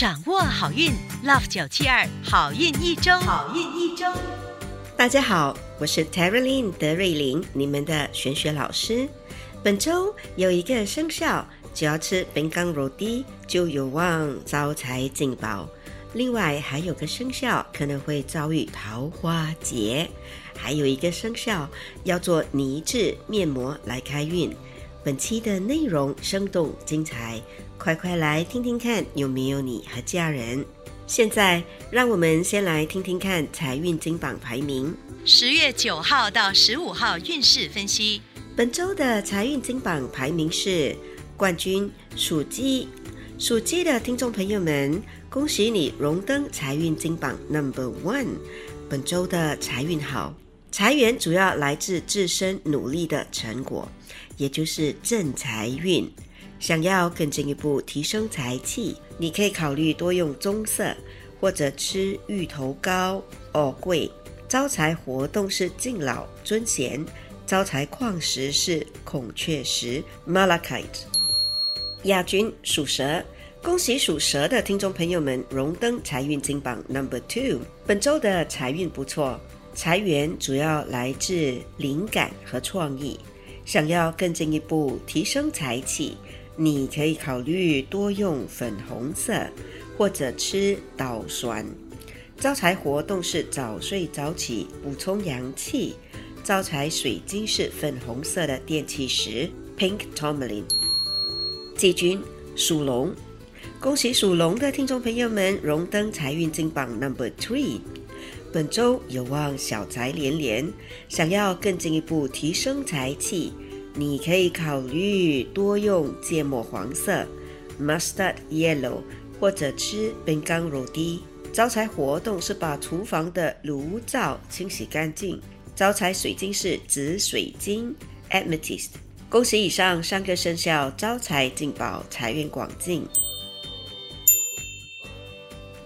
掌握好运，Love 九七二好运一周，好运一周。大家好，我是 Terry Lin 德瑞琳，你们的玄学老师。本周有一个生肖，只要吃本刚肉低，就有望招财进宝。另外还有个生肖可能会遭遇桃花劫，还有一个生肖要做泥质面膜来开运。本期的内容生动精彩，快快来听听看有没有你和家人。现在让我们先来听听看财运金榜排名。十月九号到十五号运势分析。本周的财运金榜排名是冠军属鸡，属鸡的听众朋友们，恭喜你荣登财运金榜 Number One。本周的财运好，财源主要来自自身努力的成果。也就是正财运，想要更进一步提升财气，你可以考虑多用棕色，或者吃芋头糕、藕桂。招财活动是敬老尊贤，招财矿石是孔雀石 （Malachite）。亚军属蛇，恭喜属蛇的听众朋友们荣登财运金榜 Number Two。本周的财运不错，财源主要来自灵感和创意。想要更进一步提升财气，你可以考虑多用粉红色，或者吃捣酸。招财活动是早睡早起，补充阳气。招财水晶是粉红色的电气石 （Pink Tourmaline）。季军属龙，恭喜属龙的听众朋友们荣登财运金榜 Number Three。本周有望小财连连，想要更进一步提升财气，你可以考虑多用芥末黄色 （mustard yellow） 或者吃本刚乳滴。招财活动是把厨房的炉灶清洗干净。招财水晶是紫水晶 （amethyst）。恭喜以上三个生肖招财进宝，财源广进。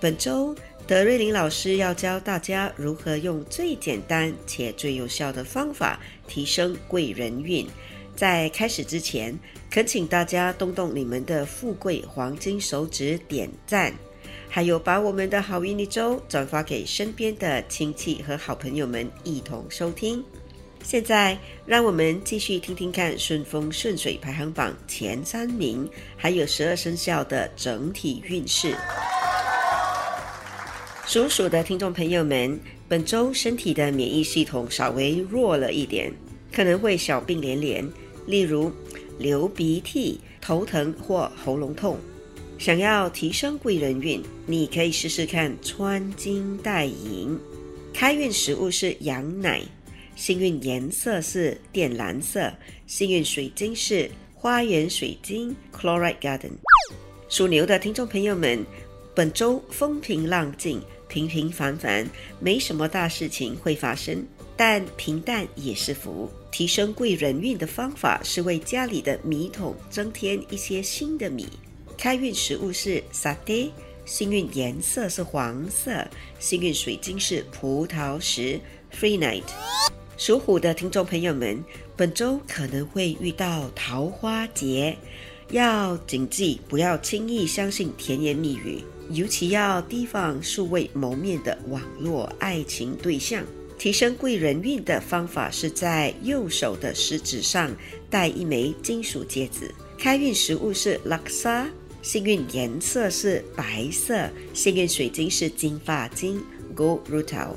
本周。德瑞琳老师要教大家如何用最简单且最有效的方法提升贵人运。在开始之前，恳请大家动动你们的富贵黄金手指点赞，还有把我们的好运一周转发给身边的亲戚和好朋友们一同收听。现在，让我们继续听听看顺风顺水排行榜前三名，还有十二生肖的整体运势。属鼠的听众朋友们，本周身体的免疫系统稍微弱了一点，可能会小病连连，例如流鼻涕、头疼或喉咙痛。想要提升贵人运，你可以试试看穿金戴银。开运食物是羊奶，幸运颜色是靛蓝色，幸运水晶是花园水晶 （Chloride Garden）。属牛的听众朋友们，本周风平浪静。平平凡凡，没什么大事情会发生，但平淡也是福。提升贵人运的方法是为家里的米桶增添一些新的米。开运食物是沙爹，幸运颜色是黄色，幸运水晶是葡萄石 （Free Night）。属虎的听众朋友们，本周可能会遇到桃花劫，要谨记不要轻易相信甜言蜜语。尤其要提防素未谋面的网络爱情对象。提升贵人运的方法是在右手的食指上戴一枚金属戒指。开运食物是拉萨，幸运颜色是白色，幸运水晶是金发晶 （Gold Rutil）。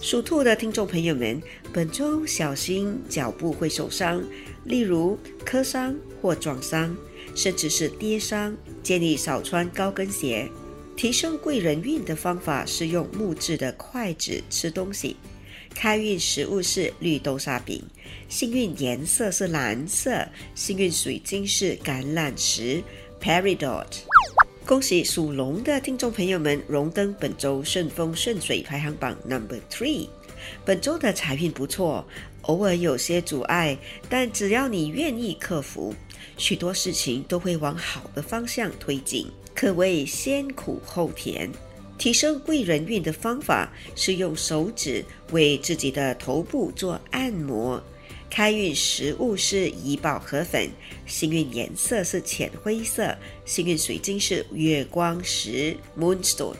属兔的听众朋友们，本周小心脚部会受伤，例如磕伤或撞伤，甚至是跌伤，建议少穿高跟鞋。提升贵人运的方法是用木质的筷子吃东西。开运食物是绿豆沙饼，幸运颜色是蓝色，幸运水晶是橄榄石 （Peridot）。恭喜属龙的听众朋友们荣登本周顺风顺水排行榜 Number Three。本周的财运不错，偶尔有些阻碍，但只要你愿意克服，许多事情都会往好的方向推进。可谓先苦后甜。提升贵人运的方法是用手指为自己的头部做按摩，开运食物是怡宝河粉，幸运颜色是浅灰色，幸运水晶是月光石 （Moonstone）。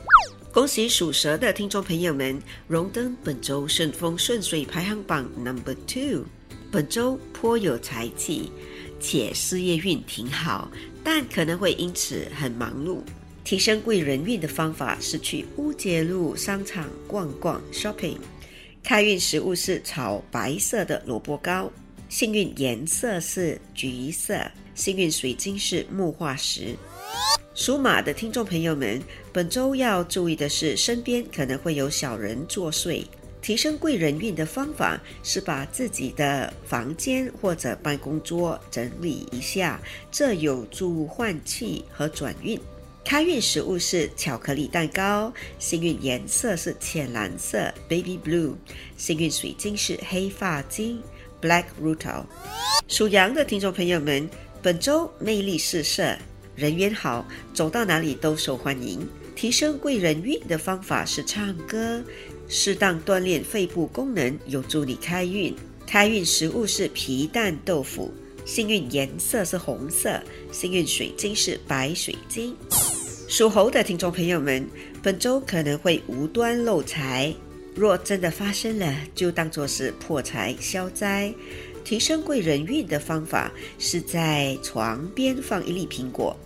恭喜属蛇的听众朋友们，荣登本周顺风顺水排行榜 Number Two。本周颇有财气，且事业运挺好，但可能会因此很忙碌。提升贵人运的方法是去乌节路商场逛逛 shopping。开运食物是炒白色的萝卜糕，幸运颜色是橘色，幸运水晶是木化石。属马的听众朋友们，本周要注意的是，身边可能会有小人作祟。提升贵人运的方法是把自己的房间或者办公桌整理一下，这有助换气和转运。开运食物是巧克力蛋糕，幸运颜色是浅蓝色 （baby blue），幸运水晶是黑发晶 （black rutil）。属羊的听众朋友们，本周魅力四射，人缘好，走到哪里都受欢迎。提升贵人运的方法是唱歌。适当锻炼肺部功能，有助你开运。开运食物是皮蛋豆腐，幸运颜色是红色，幸运水晶是白水晶。属猴的听众朋友们，本周可能会无端漏财，若真的发生了，就当作是破财消灾。提升贵人运的方法是在床边放一粒苹果，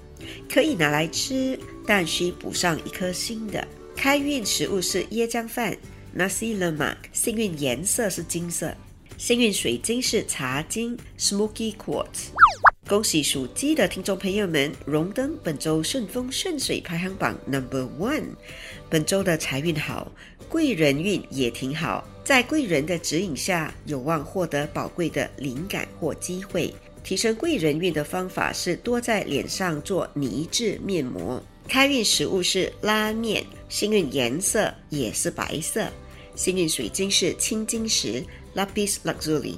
可以拿来吃，但需补上一颗心的。开运食物是椰浆饭。Nasi lemak，幸运颜色是金色，幸运水晶是茶晶 （Smoky Quartz）。恭喜属鸡的听众朋友们荣登本周顺风顺水排行榜 Number One。本周的财运好，贵人运也挺好，在贵人的指引下，有望获得宝贵的灵感或机会。提升贵人运的方法是多在脸上做泥质面膜。开运食物是拉面，幸运颜色也是白色。幸运水晶是青金石 （Lapis Lazuli）。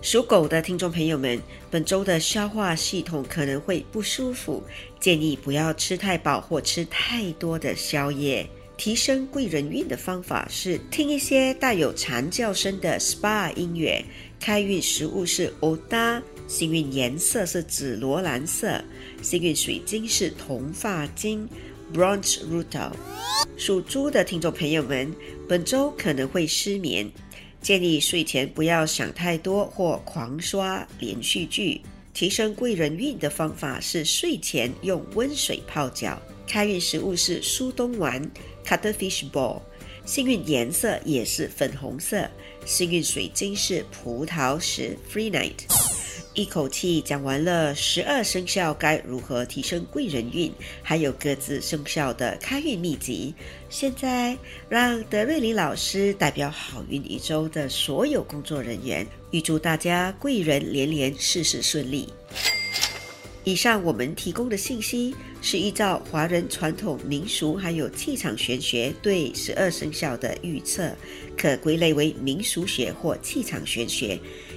属狗的听众朋友们，本周的消化系统可能会不舒服，建议不要吃太饱或吃太多的宵夜。提升贵人运的方法是听一些带有蝉叫声的 SPA 音乐。开运食物是欧达，幸运颜色是紫罗兰色，幸运水晶是铜发晶。Bronze Rutal，属猪的听众朋友们，本周可能会失眠，建议睡前不要想太多或狂刷连续剧。提升贵人运的方法是睡前用温水泡脚。开运食物是苏东丸 （Cuttlefish Ball），幸运颜色也是粉红色，幸运水晶是葡萄石 （Free Night）。一口气讲完了十二生肖该如何提升贵人运，还有各自生肖的开运秘籍。现在让德瑞林老师代表好运一周的所有工作人员，预祝大家贵人连连，事事顺利。以上我们提供的信息是依照华人传统民俗还有气场玄学对十二生肖的预测，可归类为民俗学或气场玄学。